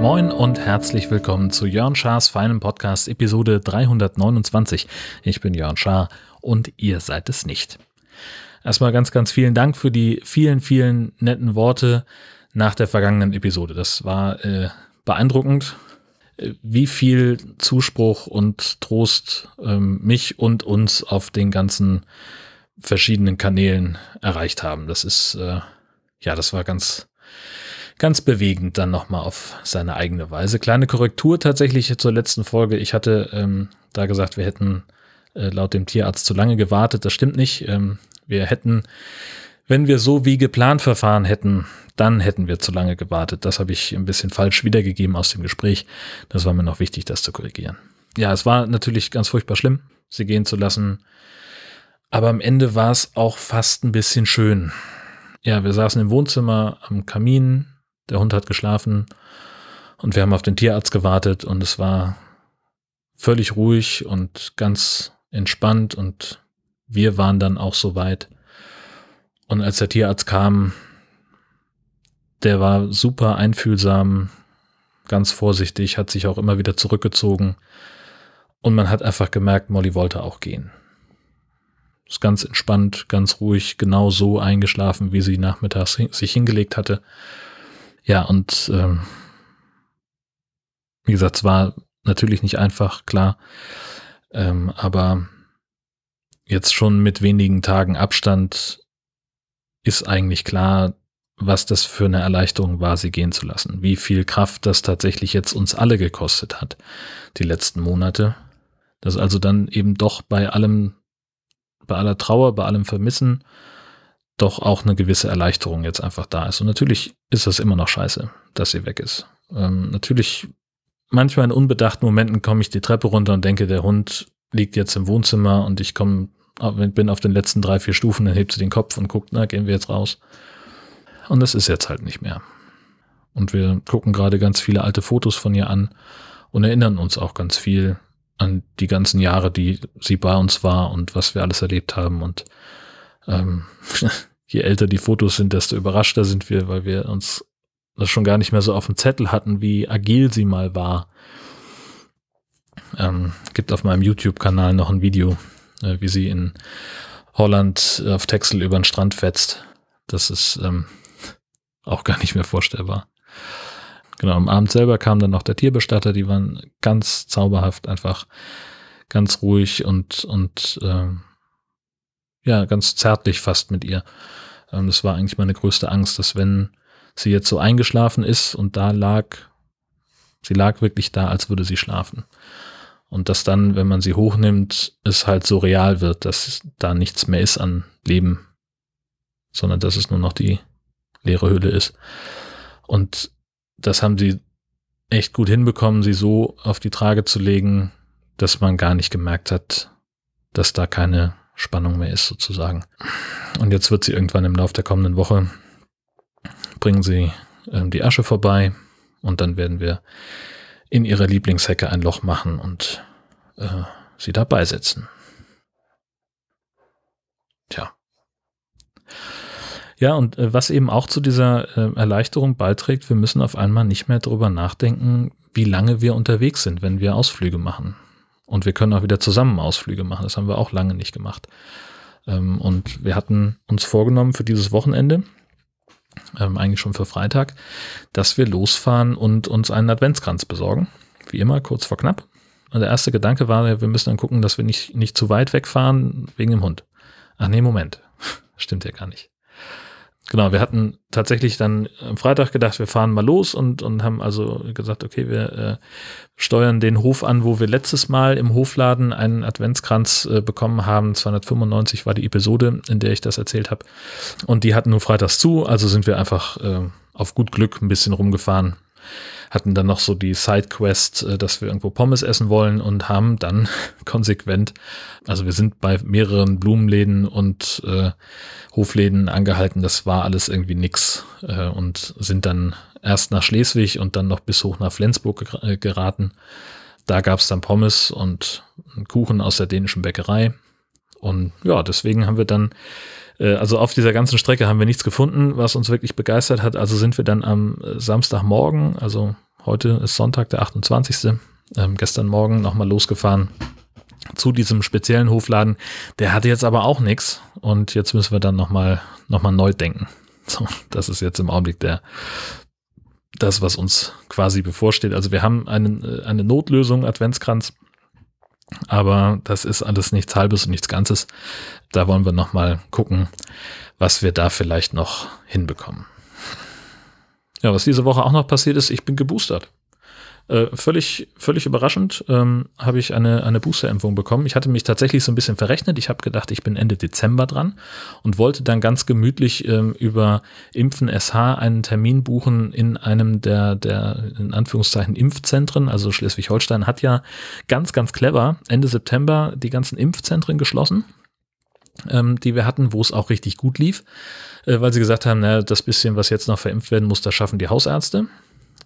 Moin und herzlich willkommen zu Jörn Schars feinem Podcast Episode 329. Ich bin Jörn Schaar und ihr seid es nicht. Erstmal ganz, ganz vielen Dank für die vielen, vielen netten Worte nach der vergangenen Episode. Das war äh, beeindruckend, wie viel Zuspruch und Trost ähm, mich und uns auf den ganzen verschiedenen Kanälen erreicht haben. Das ist, äh, ja, das war ganz, ganz bewegend dann nochmal auf seine eigene Weise. Kleine Korrektur tatsächlich zur letzten Folge. Ich hatte ähm, da gesagt, wir hätten äh, laut dem Tierarzt zu lange gewartet. Das stimmt nicht. Ähm, wir hätten, wenn wir so wie geplant verfahren hätten, dann hätten wir zu lange gewartet. Das habe ich ein bisschen falsch wiedergegeben aus dem Gespräch. Das war mir noch wichtig, das zu korrigieren. Ja, es war natürlich ganz furchtbar schlimm, sie gehen zu lassen. Aber am Ende war es auch fast ein bisschen schön. Ja, wir saßen im Wohnzimmer am Kamin, der Hund hat geschlafen und wir haben auf den Tierarzt gewartet und es war völlig ruhig und ganz entspannt und wir waren dann auch so weit. Und als der Tierarzt kam, der war super einfühlsam, ganz vorsichtig, hat sich auch immer wieder zurückgezogen. Und man hat einfach gemerkt, Molly wollte auch gehen. Ist ganz entspannt, ganz ruhig, genau so eingeschlafen, wie sie nachmittags sich hingelegt hatte. Ja, und ähm, wie gesagt, es war natürlich nicht einfach, klar. Ähm, aber jetzt schon mit wenigen Tagen Abstand ist eigentlich klar, was das für eine Erleichterung war, sie gehen zu lassen. Wie viel Kraft das tatsächlich jetzt uns alle gekostet hat, die letzten Monate. Dass also dann eben doch bei allem, bei aller Trauer, bei allem Vermissen, doch auch eine gewisse Erleichterung jetzt einfach da ist. Und natürlich ist das immer noch scheiße, dass sie weg ist. Ähm, natürlich, manchmal in unbedachten Momenten komme ich die Treppe runter und denke, der Hund liegt jetzt im Wohnzimmer und ich komme bin auf den letzten drei, vier Stufen, dann hebt sie den Kopf und guckt, na, gehen wir jetzt raus. Und das ist jetzt halt nicht mehr. Und wir gucken gerade ganz viele alte Fotos von ihr an und erinnern uns auch ganz viel an die ganzen Jahre, die sie bei uns war und was wir alles erlebt haben. Und ähm, je älter die Fotos sind, desto überraschter sind wir, weil wir uns das schon gar nicht mehr so auf dem Zettel hatten, wie agil sie mal war. Ähm, gibt auf meinem YouTube-Kanal noch ein Video, wie sie in Holland auf Texel über den Strand fetzt. Das ist ähm, auch gar nicht mehr vorstellbar. Genau, am Abend selber kam dann noch der Tierbestatter, die waren ganz zauberhaft, einfach ganz ruhig und, und äh, ja, ganz zärtlich fast mit ihr. Ähm, das war eigentlich meine größte Angst, dass wenn sie jetzt so eingeschlafen ist und da lag, sie lag wirklich da, als würde sie schlafen. Und dass dann, wenn man sie hochnimmt, es halt so real wird, dass da nichts mehr ist an Leben, sondern dass es nur noch die leere Hülle ist. Und das haben sie echt gut hinbekommen, sie so auf die Trage zu legen, dass man gar nicht gemerkt hat, dass da keine Spannung mehr ist sozusagen. Und jetzt wird sie irgendwann im Laufe der kommenden Woche bringen sie äh, die Asche vorbei und dann werden wir in ihre Lieblingshecke ein Loch machen und äh, sie da beisetzen. Tja. Ja, und äh, was eben auch zu dieser äh, Erleichterung beiträgt, wir müssen auf einmal nicht mehr darüber nachdenken, wie lange wir unterwegs sind, wenn wir Ausflüge machen. Und wir können auch wieder zusammen Ausflüge machen. Das haben wir auch lange nicht gemacht. Ähm, und wir hatten uns vorgenommen für dieses Wochenende, ähm, eigentlich schon für Freitag, dass wir losfahren und uns einen Adventskranz besorgen. Wie immer, kurz vor knapp. Und der erste Gedanke war, wir müssen dann gucken, dass wir nicht, nicht zu weit wegfahren wegen dem Hund. Ach nee, Moment. Stimmt ja gar nicht. Genau, wir hatten tatsächlich dann am Freitag gedacht, wir fahren mal los und, und haben also gesagt, okay, wir äh, steuern den Hof an, wo wir letztes Mal im Hofladen einen Adventskranz äh, bekommen haben. 295 war die Episode, in der ich das erzählt habe. Und die hatten nur freitags zu, also sind wir einfach äh, auf gut Glück ein bisschen rumgefahren hatten dann noch so die Sidequest, äh, dass wir irgendwo Pommes essen wollen und haben dann konsequent, also wir sind bei mehreren Blumenläden und äh, Hofläden angehalten, das war alles irgendwie nix äh, und sind dann erst nach Schleswig und dann noch bis hoch nach Flensburg äh, geraten da gab es dann Pommes und Kuchen aus der dänischen Bäckerei. Und ja, deswegen haben wir dann, also auf dieser ganzen Strecke haben wir nichts gefunden, was uns wirklich begeistert hat. Also sind wir dann am äh, Samstagmorgen, also heute ist Sonntag, der 28. Ähm, gestern Morgen nochmal losgefahren zu diesem speziellen Hofladen. Der hatte jetzt aber auch nichts und jetzt müssen wir dann nochmal noch mal neu denken. So, das ist jetzt im Augenblick der, das, was uns quasi bevorsteht. Also wir haben einen, äh, eine Notlösung, Adventskranz, aber das ist alles nichts Halbes und nichts Ganzes. Da wollen wir nochmal gucken, was wir da vielleicht noch hinbekommen. Ja, was diese Woche auch noch passiert ist, ich bin geboostert. Äh, völlig, völlig überraschend ähm, habe ich eine, eine Boosterimpfung bekommen. Ich hatte mich tatsächlich so ein bisschen verrechnet. Ich habe gedacht, ich bin Ende Dezember dran und wollte dann ganz gemütlich ähm, über Impfen SH einen Termin buchen in einem der, der in Anführungszeichen Impfzentren. Also Schleswig-Holstein hat ja ganz, ganz clever Ende September die ganzen Impfzentren geschlossen ähm, die wir hatten, wo es auch richtig gut lief, äh, weil sie gesagt haben, na, das bisschen, was jetzt noch verimpft werden muss, das schaffen die Hausärzte.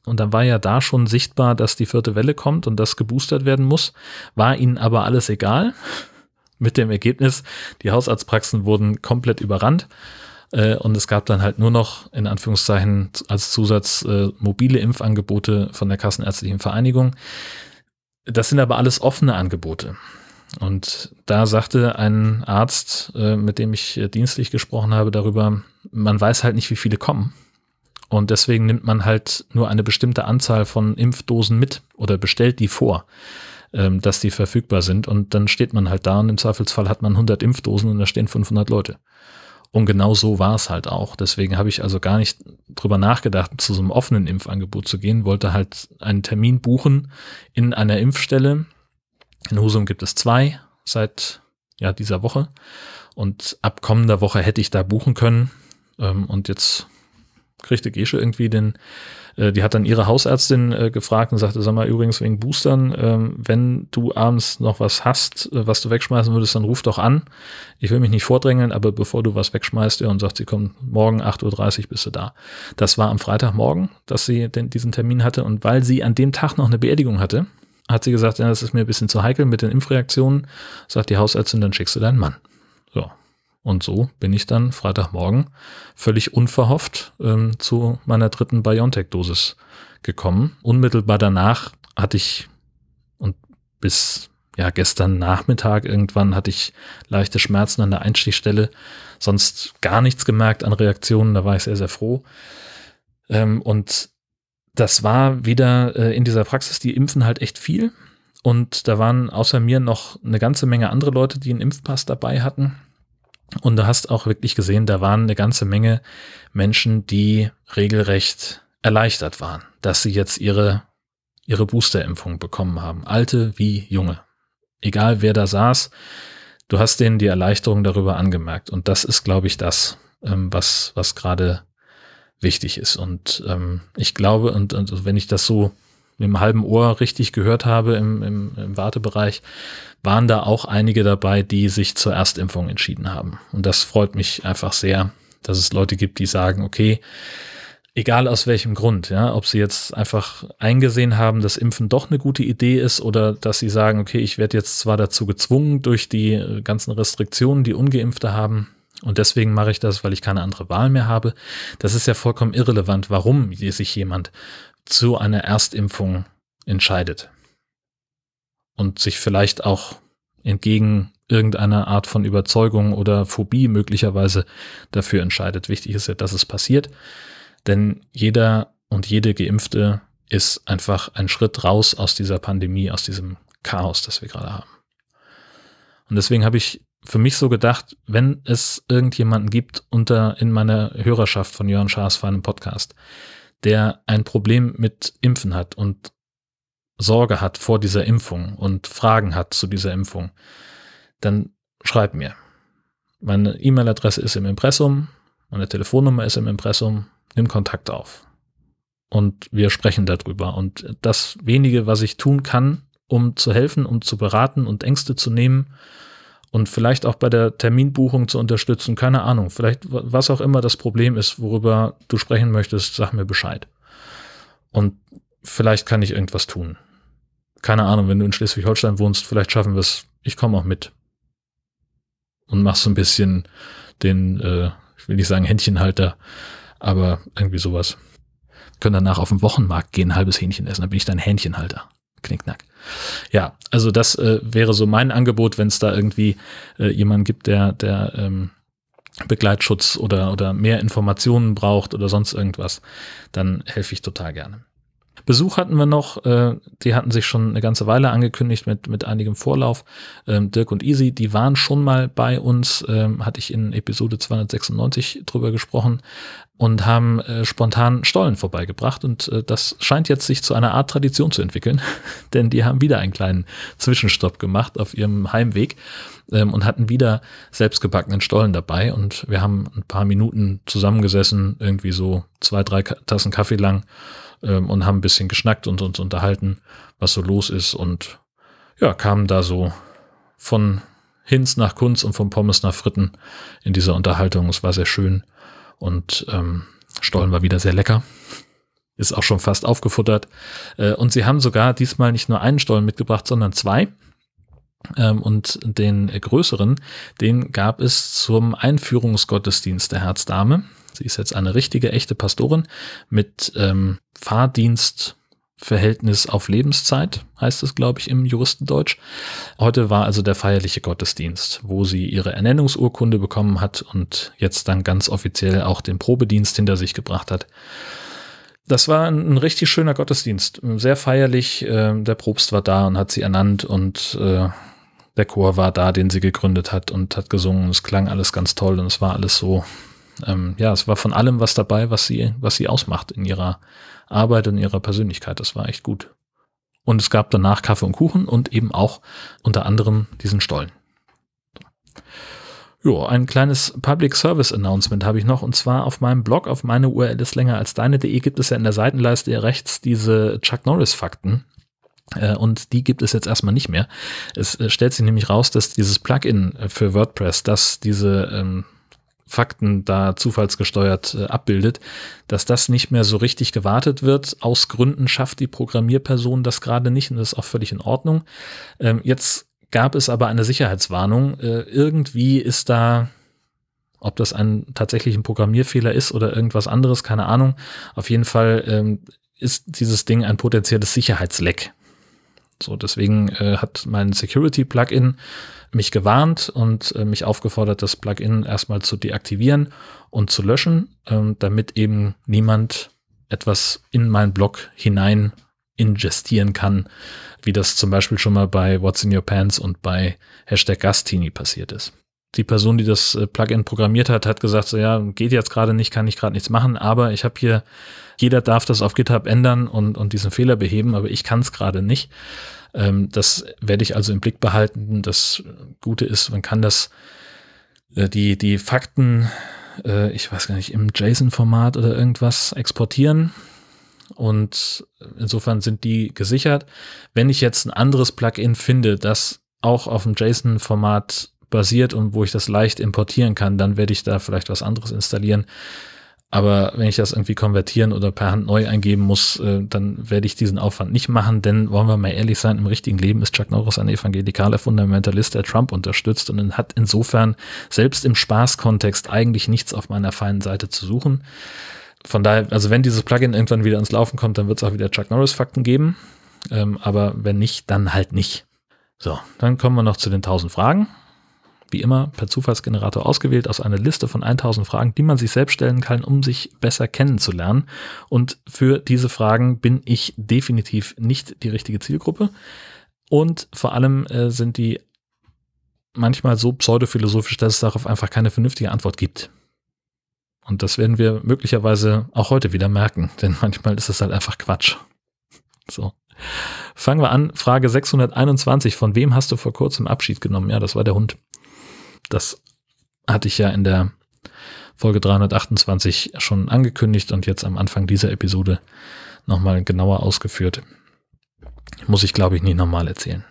Und dann war ja da schon sichtbar, dass die vierte Welle kommt und das geboostert werden muss. War ihnen aber alles egal. Mit dem Ergebnis, die Hausarztpraxen wurden komplett überrannt. Äh, und es gab dann halt nur noch, in Anführungszeichen, als Zusatz äh, mobile Impfangebote von der Kassenärztlichen Vereinigung. Das sind aber alles offene Angebote. Und da sagte ein Arzt, äh, mit dem ich dienstlich gesprochen habe, darüber, man weiß halt nicht, wie viele kommen. Und deswegen nimmt man halt nur eine bestimmte Anzahl von Impfdosen mit oder bestellt die vor, ähm, dass die verfügbar sind. Und dann steht man halt da und im Zweifelsfall hat man 100 Impfdosen und da stehen 500 Leute. Und genau so war es halt auch. Deswegen habe ich also gar nicht drüber nachgedacht, zu so einem offenen Impfangebot zu gehen, wollte halt einen Termin buchen in einer Impfstelle. In Husum gibt es zwei seit ja, dieser Woche. Und ab kommender Woche hätte ich da buchen können. Ähm, und jetzt kriegte Gesche irgendwie den, äh, die hat dann ihre Hausärztin äh, gefragt und sagte, sag mal, übrigens wegen Boostern, ähm, wenn du abends noch was hast, äh, was du wegschmeißen würdest, dann ruf doch an. Ich will mich nicht vordrängeln, aber bevor du was wegschmeißt, ja, und sagt, sie kommt morgen 8.30 Uhr bist du da. Das war am Freitagmorgen, dass sie den, diesen Termin hatte und weil sie an dem Tag noch eine Beerdigung hatte, hat sie gesagt, ja, das ist mir ein bisschen zu heikel mit den Impfreaktionen, sagt die Hausärztin, dann schickst du deinen Mann. So, und so bin ich dann Freitagmorgen völlig unverhofft ähm, zu meiner dritten BioNTech-Dosis gekommen. Unmittelbar danach hatte ich und bis ja gestern Nachmittag irgendwann hatte ich leichte Schmerzen an der Einstichstelle, sonst gar nichts gemerkt an Reaktionen. Da war ich sehr sehr froh. Ähm, und das war wieder äh, in dieser Praxis. Die impfen halt echt viel. Und da waren außer mir noch eine ganze Menge andere Leute, die einen Impfpass dabei hatten. Und du hast auch wirklich gesehen, da waren eine ganze Menge Menschen, die regelrecht erleichtert waren, dass sie jetzt ihre, ihre Boosterimpfung bekommen haben. Alte wie junge. Egal wer da saß, du hast denen die Erleichterung darüber angemerkt. Und das ist, glaube ich, das, ähm, was, was gerade wichtig ist. Und ähm, ich glaube, und, und wenn ich das so dem halben Ohr richtig gehört habe im, im, im Wartebereich, waren da auch einige dabei, die sich zur Erstimpfung entschieden haben. Und das freut mich einfach sehr, dass es Leute gibt, die sagen, okay, egal aus welchem Grund, ja, ob sie jetzt einfach eingesehen haben, dass Impfen doch eine gute Idee ist oder dass sie sagen, okay, ich werde jetzt zwar dazu gezwungen durch die äh, ganzen Restriktionen, die ungeimpfte haben, und deswegen mache ich das, weil ich keine andere Wahl mehr habe. Das ist ja vollkommen irrelevant, warum sich jemand zu einer Erstimpfung entscheidet und sich vielleicht auch entgegen irgendeiner Art von Überzeugung oder Phobie möglicherweise dafür entscheidet. Wichtig ist ja, dass es passiert, denn jeder und jede Geimpfte ist einfach ein Schritt raus aus dieser Pandemie, aus diesem Chaos, das wir gerade haben. Und deswegen habe ich für mich so gedacht, wenn es irgendjemanden gibt unter in meiner Hörerschaft von Jörn Schaas für einen Podcast, der ein Problem mit Impfen hat und Sorge hat vor dieser Impfung und Fragen hat zu dieser Impfung, dann schreib mir. Meine E-Mail-Adresse ist im Impressum, meine Telefonnummer ist im Impressum, nimm Kontakt auf. Und wir sprechen darüber. Und das wenige, was ich tun kann, um zu helfen, um zu beraten und Ängste zu nehmen und vielleicht auch bei der Terminbuchung zu unterstützen, keine Ahnung, vielleicht was auch immer das Problem ist, worüber du sprechen möchtest, sag mir Bescheid. Und vielleicht kann ich irgendwas tun. keine Ahnung, wenn du in Schleswig-Holstein wohnst, vielleicht schaffen wir es, ich komme auch mit. Und mach so ein bisschen den, äh, ich will nicht sagen Händchenhalter, aber irgendwie sowas. Können danach auf den Wochenmarkt gehen, ein halbes Hähnchen essen, dann bin ich dein Hähnchenhalter. Knickknack. Ja, also das äh, wäre so mein Angebot, wenn es da irgendwie äh, jemanden gibt, der, der ähm, Begleitschutz oder, oder mehr Informationen braucht oder sonst irgendwas, dann helfe ich total gerne. Besuch hatten wir noch, äh, die hatten sich schon eine ganze Weile angekündigt mit, mit einigem Vorlauf. Ähm, Dirk und Easy, die waren schon mal bei uns, ähm, hatte ich in Episode 296 drüber gesprochen und haben äh, spontan Stollen vorbeigebracht und äh, das scheint jetzt sich zu einer Art Tradition zu entwickeln, denn die haben wieder einen kleinen Zwischenstopp gemacht auf ihrem Heimweg ähm, und hatten wieder selbstgebackenen Stollen dabei und wir haben ein paar Minuten zusammengesessen, irgendwie so zwei, drei Tassen Kaffee lang ähm, und haben ein bisschen geschnackt und uns unterhalten, was so los ist und ja, kamen da so von Hinz nach Kunz und von Pommes nach Fritten in dieser Unterhaltung. Es war sehr schön und ähm, Stollen war wieder sehr lecker. Ist auch schon fast aufgefuttert. Äh, und sie haben sogar diesmal nicht nur einen Stollen mitgebracht, sondern zwei. Ähm, und den größeren, den gab es zum Einführungsgottesdienst der Herzdame. Sie ist jetzt eine richtige, echte Pastorin mit ähm, Fahrdienstverhältnis auf Lebenszeit, heißt es, glaube ich, im Juristendeutsch. Heute war also der feierliche Gottesdienst, wo sie ihre Ernennungsurkunde bekommen hat und jetzt dann ganz offiziell auch den Probedienst hinter sich gebracht hat. Das war ein, ein richtig schöner Gottesdienst, sehr feierlich. Äh, der Propst war da und hat sie ernannt und äh, der Chor war da, den sie gegründet hat und hat gesungen. Es klang alles ganz toll und es war alles so ähm, ja, es war von allem was dabei, was sie, was sie ausmacht in ihrer Arbeit und ihrer Persönlichkeit. Das war echt gut. Und es gab danach Kaffee und Kuchen und eben auch unter anderem diesen Stollen. Jo, ein kleines Public Service Announcement habe ich noch und zwar auf meinem Blog, auf meine URL ist länger als deine.de gibt es ja in der Seitenleiste rechts diese Chuck Norris Fakten. Äh, und die gibt es jetzt erstmal nicht mehr. Es äh, stellt sich nämlich raus, dass dieses Plugin für WordPress, das diese ähm, Fakten da zufallsgesteuert äh, abbildet, dass das nicht mehr so richtig gewartet wird. Aus Gründen schafft die Programmierperson das gerade nicht und das ist auch völlig in Ordnung. Ähm, jetzt gab es aber eine Sicherheitswarnung. Äh, irgendwie ist da, ob das ein tatsächlich Programmierfehler ist oder irgendwas anderes, keine Ahnung. Auf jeden Fall ähm, ist dieses Ding ein potenzielles Sicherheitsleck. So, deswegen äh, hat mein Security-Plugin mich gewarnt und äh, mich aufgefordert, das Plugin erstmal zu deaktivieren und zu löschen, ähm, damit eben niemand etwas in meinen Blog hinein ingestieren kann, wie das zum Beispiel schon mal bei What's in Your Pants und bei Hashtag Gastini passiert ist. Die Person, die das äh, Plugin programmiert hat, hat gesagt, so ja, geht jetzt gerade nicht, kann ich gerade nichts machen, aber ich habe hier, jeder darf das auf GitHub ändern und, und diesen Fehler beheben, aber ich kann es gerade nicht. Ähm, das werde ich also im Blick behalten. Das Gute ist, man kann das, äh, die, die Fakten, äh, ich weiß gar nicht, im JSON-Format oder irgendwas exportieren. Und insofern sind die gesichert. Wenn ich jetzt ein anderes Plugin finde, das auch auf dem JSON-Format basiert und wo ich das leicht importieren kann, dann werde ich da vielleicht was anderes installieren. Aber wenn ich das irgendwie konvertieren oder per Hand neu eingeben muss, äh, dann werde ich diesen Aufwand nicht machen, denn wollen wir mal ehrlich sein, im richtigen Leben ist Chuck Norris ein evangelikaler Fundamentalist, der Trump unterstützt und hat insofern selbst im Spaßkontext eigentlich nichts auf meiner feinen Seite zu suchen. Von daher, also wenn dieses Plugin irgendwann wieder ins Laufen kommt, dann wird es auch wieder Chuck Norris Fakten geben. Ähm, aber wenn nicht, dann halt nicht. So, dann kommen wir noch zu den 1000 Fragen wie immer per Zufallsgenerator ausgewählt aus einer Liste von 1000 Fragen, die man sich selbst stellen kann, um sich besser kennenzulernen. Und für diese Fragen bin ich definitiv nicht die richtige Zielgruppe. Und vor allem äh, sind die manchmal so pseudophilosophisch, dass es darauf einfach keine vernünftige Antwort gibt. Und das werden wir möglicherweise auch heute wieder merken, denn manchmal ist es halt einfach Quatsch. So. Fangen wir an. Frage 621. Von wem hast du vor kurzem Abschied genommen? Ja, das war der Hund. Das hatte ich ja in der Folge 328 schon angekündigt und jetzt am Anfang dieser Episode nochmal genauer ausgeführt. Muss ich, glaube ich, nicht nochmal erzählen.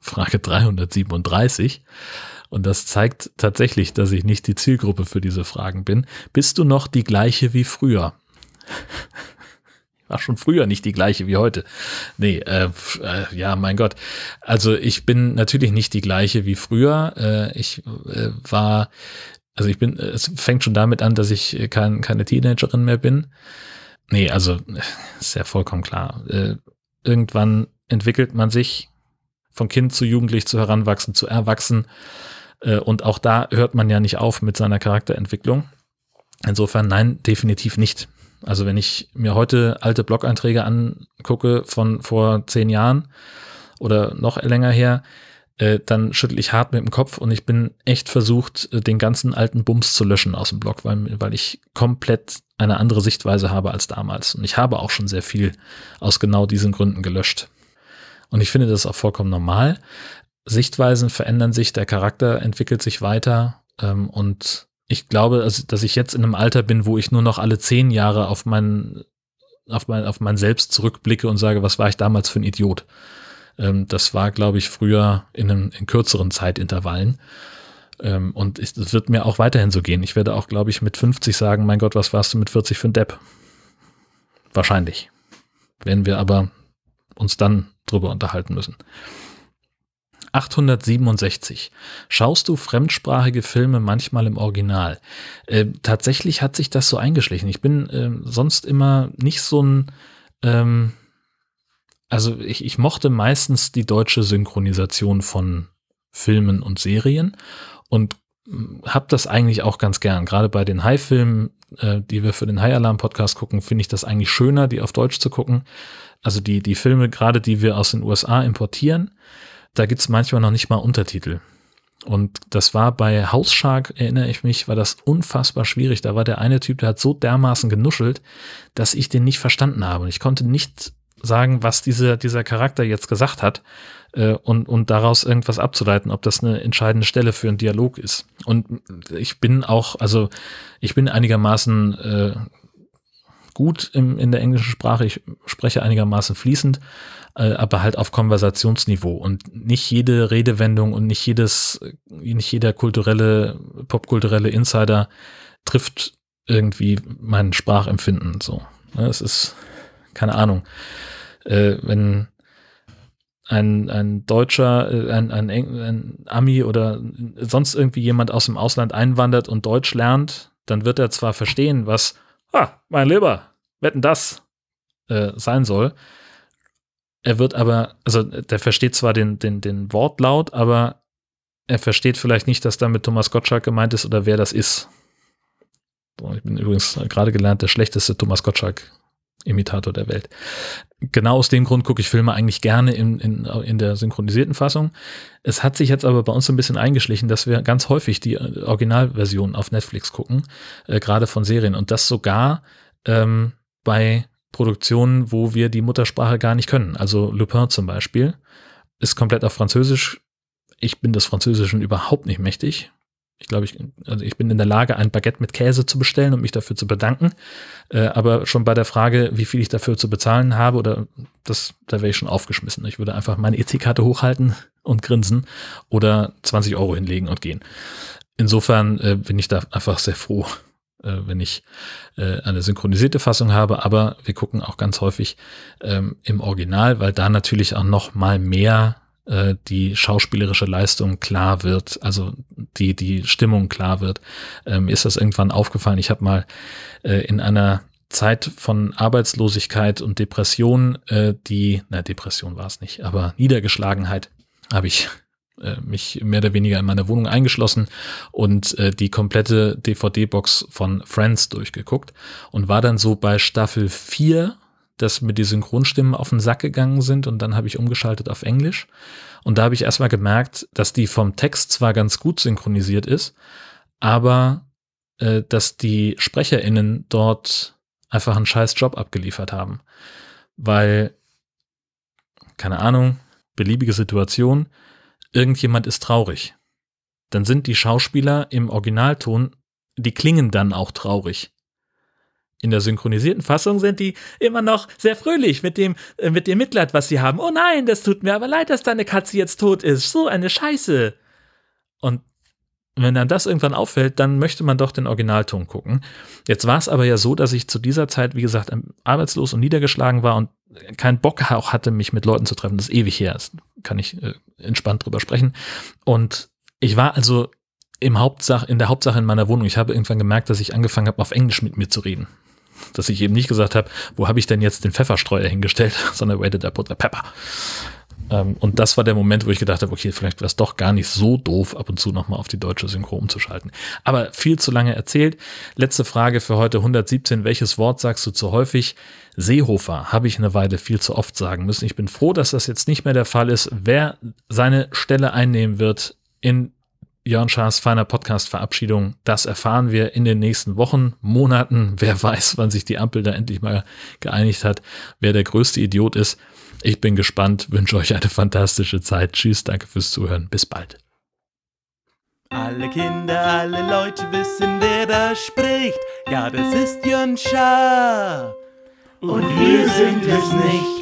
Frage 337. Und das zeigt tatsächlich, dass ich nicht die Zielgruppe für diese Fragen bin. Bist du noch die gleiche wie früher? War schon früher nicht die gleiche wie heute. Nee, äh, äh, ja, mein Gott. Also ich bin natürlich nicht die gleiche wie früher. Äh, ich äh, war, also ich bin, es fängt schon damit an, dass ich kein, keine Teenagerin mehr bin. Nee, also ist ja vollkommen klar. Äh, irgendwann entwickelt man sich von Kind zu Jugendlich zu Heranwachsen zu Erwachsen. Äh, und auch da hört man ja nicht auf mit seiner Charakterentwicklung. Insofern nein, definitiv nicht. Also wenn ich mir heute alte Blog-Einträge angucke von vor zehn Jahren oder noch länger her, äh, dann schüttel ich hart mit dem Kopf und ich bin echt versucht, äh, den ganzen alten Bums zu löschen aus dem Blog, weil, weil ich komplett eine andere Sichtweise habe als damals. Und ich habe auch schon sehr viel aus genau diesen Gründen gelöscht. Und ich finde das auch vollkommen normal. Sichtweisen verändern sich, der Charakter entwickelt sich weiter ähm, und ich glaube, also, dass ich jetzt in einem Alter bin, wo ich nur noch alle zehn Jahre auf mein, auf mein, auf mein Selbst zurückblicke und sage, was war ich damals für ein Idiot? Ähm, das war, glaube ich, früher in, einem, in kürzeren Zeitintervallen. Ähm, und es wird mir auch weiterhin so gehen. Ich werde auch, glaube ich, mit 50 sagen, mein Gott, was warst du mit 40 für ein Depp? Wahrscheinlich. Werden wir aber uns dann drüber unterhalten müssen. 867. Schaust du fremdsprachige Filme manchmal im Original? Äh, tatsächlich hat sich das so eingeschlichen. Ich bin äh, sonst immer nicht so ein, ähm, also ich, ich mochte meistens die deutsche Synchronisation von Filmen und Serien und hm, habe das eigentlich auch ganz gern. Gerade bei den High-Filmen, äh, die wir für den High-Alarm-Podcast gucken, finde ich das eigentlich schöner, die auf Deutsch zu gucken. Also die, die Filme, gerade die wir aus den USA importieren, da gibt's manchmal noch nicht mal Untertitel. Und das war bei House Shark, erinnere ich mich, war das unfassbar schwierig. Da war der eine Typ, der hat so dermaßen genuschelt, dass ich den nicht verstanden habe. Und ich konnte nicht sagen, was diese, dieser Charakter jetzt gesagt hat äh, und, und daraus irgendwas abzuleiten, ob das eine entscheidende Stelle für einen Dialog ist. Und ich bin auch, also ich bin einigermaßen äh, gut im, in der englischen Sprache, ich spreche einigermaßen fließend, äh, aber halt auf Konversationsniveau und nicht jede Redewendung und nicht jedes, nicht jeder kulturelle, popkulturelle Insider trifft irgendwie mein Sprachempfinden so. Ne, es ist, keine Ahnung, äh, wenn ein, ein Deutscher, äh, ein, ein, ein Ami oder sonst irgendwie jemand aus dem Ausland einwandert und Deutsch lernt, dann wird er zwar verstehen, was, ah, mein Lieber, wetten das äh, sein soll, er wird aber, also der versteht zwar den, den, den Wortlaut, aber er versteht vielleicht nicht, dass damit Thomas Gottschalk gemeint ist oder wer das ist. Ich bin übrigens gerade gelernt, der schlechteste Thomas Gottschalk-Imitator der Welt. Genau aus dem Grund gucke ich Filme eigentlich gerne in, in, in der synchronisierten Fassung. Es hat sich jetzt aber bei uns ein bisschen eingeschlichen, dass wir ganz häufig die Originalversion auf Netflix gucken, äh, gerade von Serien. Und das sogar ähm, bei Produktionen, wo wir die Muttersprache gar nicht können. Also Lupin zum Beispiel ist komplett auf Französisch. Ich bin des Französischen überhaupt nicht mächtig. Ich glaube, ich, also ich bin in der Lage, ein Baguette mit Käse zu bestellen und mich dafür zu bedanken. Äh, aber schon bei der Frage, wie viel ich dafür zu bezahlen habe, oder das, da wäre ich schon aufgeschmissen. Ich würde einfach meine EC-Karte hochhalten und grinsen oder 20 Euro hinlegen und gehen. Insofern äh, bin ich da einfach sehr froh, äh, wenn ich äh, eine synchronisierte Fassung habe, aber wir gucken auch ganz häufig ähm, im Original, weil da natürlich auch noch mal mehr äh, die schauspielerische Leistung klar wird, also die die Stimmung klar wird. Ähm, ist das irgendwann aufgefallen? Ich habe mal äh, in einer Zeit von Arbeitslosigkeit und Depression, äh, die, na Depression war es nicht, aber Niedergeschlagenheit habe ich äh, mich mehr oder weniger in meiner Wohnung eingeschlossen und äh, die komplette DVD-Box von Friends durchgeguckt und war dann so bei Staffel 4, dass mir die Synchronstimmen auf den Sack gegangen sind und dann habe ich umgeschaltet auf Englisch und da habe ich erstmal gemerkt, dass die vom Text zwar ganz gut synchronisiert ist, aber äh, dass die SprecherInnen dort einfach einen scheiß Job abgeliefert haben. Weil, keine Ahnung, beliebige Situation, irgendjemand ist traurig. Dann sind die Schauspieler im Originalton, die klingen dann auch traurig. In der synchronisierten Fassung sind die immer noch sehr fröhlich mit dem, äh, mit dem Mitleid, was sie haben. Oh nein, das tut mir aber leid, dass deine Katze jetzt tot ist. So eine Scheiße. Und wenn dann das irgendwann auffällt, dann möchte man doch den Originalton gucken. Jetzt war es aber ja so, dass ich zu dieser Zeit, wie gesagt, arbeitslos und niedergeschlagen war und keinen Bock auch hatte, mich mit Leuten zu treffen. Das ist ewig her. Das kann ich äh, entspannt drüber sprechen. Und ich war also im Hauptsach, in der Hauptsache in meiner Wohnung. Ich habe irgendwann gemerkt, dass ich angefangen habe, auf Englisch mit mir zu reden. Dass ich eben nicht gesagt habe, wo habe ich denn jetzt den Pfefferstreuer hingestellt, sondern where did I put the pepper? Ähm, und das war der Moment, wo ich gedacht habe, okay, vielleicht wäre es doch gar nicht so doof, ab und zu nochmal auf die deutsche Synchro umzuschalten. Aber viel zu lange erzählt. Letzte Frage für heute 117. Welches Wort sagst du zu häufig? Seehofer habe ich eine Weile viel zu oft sagen müssen. Ich bin froh, dass das jetzt nicht mehr der Fall ist. Wer seine Stelle einnehmen wird in Jörn Schaas feiner Podcast-Verabschiedung, das erfahren wir in den nächsten Wochen, Monaten. Wer weiß, wann sich die Ampel da endlich mal geeinigt hat, wer der größte Idiot ist. Ich bin gespannt, wünsche euch eine fantastische Zeit. Tschüss, danke fürs Zuhören. Bis bald. Alle Kinder, alle Leute wissen, wer da spricht. Ja, das ist Jörn Schaar. Und wir sind es nicht.